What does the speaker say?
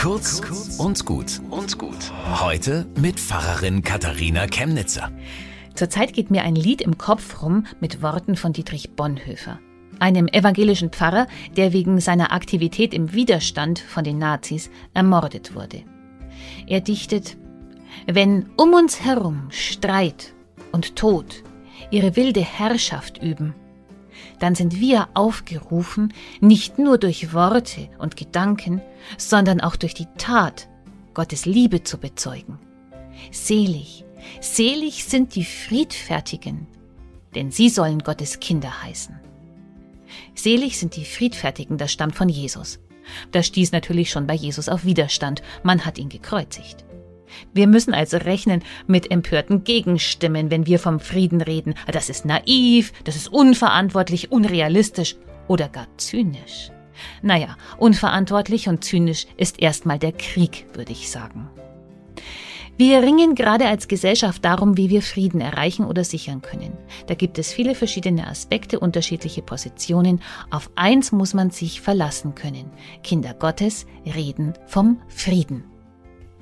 Kurz und gut und gut. Heute mit Pfarrerin Katharina Chemnitzer. Zurzeit geht mir ein Lied im Kopf rum mit Worten von Dietrich Bonhoeffer, einem evangelischen Pfarrer, der wegen seiner Aktivität im Widerstand von den Nazis ermordet wurde. Er dichtet, wenn um uns herum Streit und Tod ihre wilde Herrschaft üben, dann sind wir aufgerufen, nicht nur durch Worte und Gedanken, sondern auch durch die Tat Gottes Liebe zu bezeugen. Selig, selig sind die Friedfertigen, denn sie sollen Gottes Kinder heißen. Selig sind die Friedfertigen, das stammt von Jesus. Das stieß natürlich schon bei Jesus auf Widerstand, man hat ihn gekreuzigt. Wir müssen also rechnen mit empörten Gegenstimmen, wenn wir vom Frieden reden. Das ist naiv, das ist unverantwortlich, unrealistisch oder gar zynisch. Naja, unverantwortlich und zynisch ist erstmal der Krieg, würde ich sagen. Wir ringen gerade als Gesellschaft darum, wie wir Frieden erreichen oder sichern können. Da gibt es viele verschiedene Aspekte, unterschiedliche Positionen. Auf eins muss man sich verlassen können. Kinder Gottes reden vom Frieden.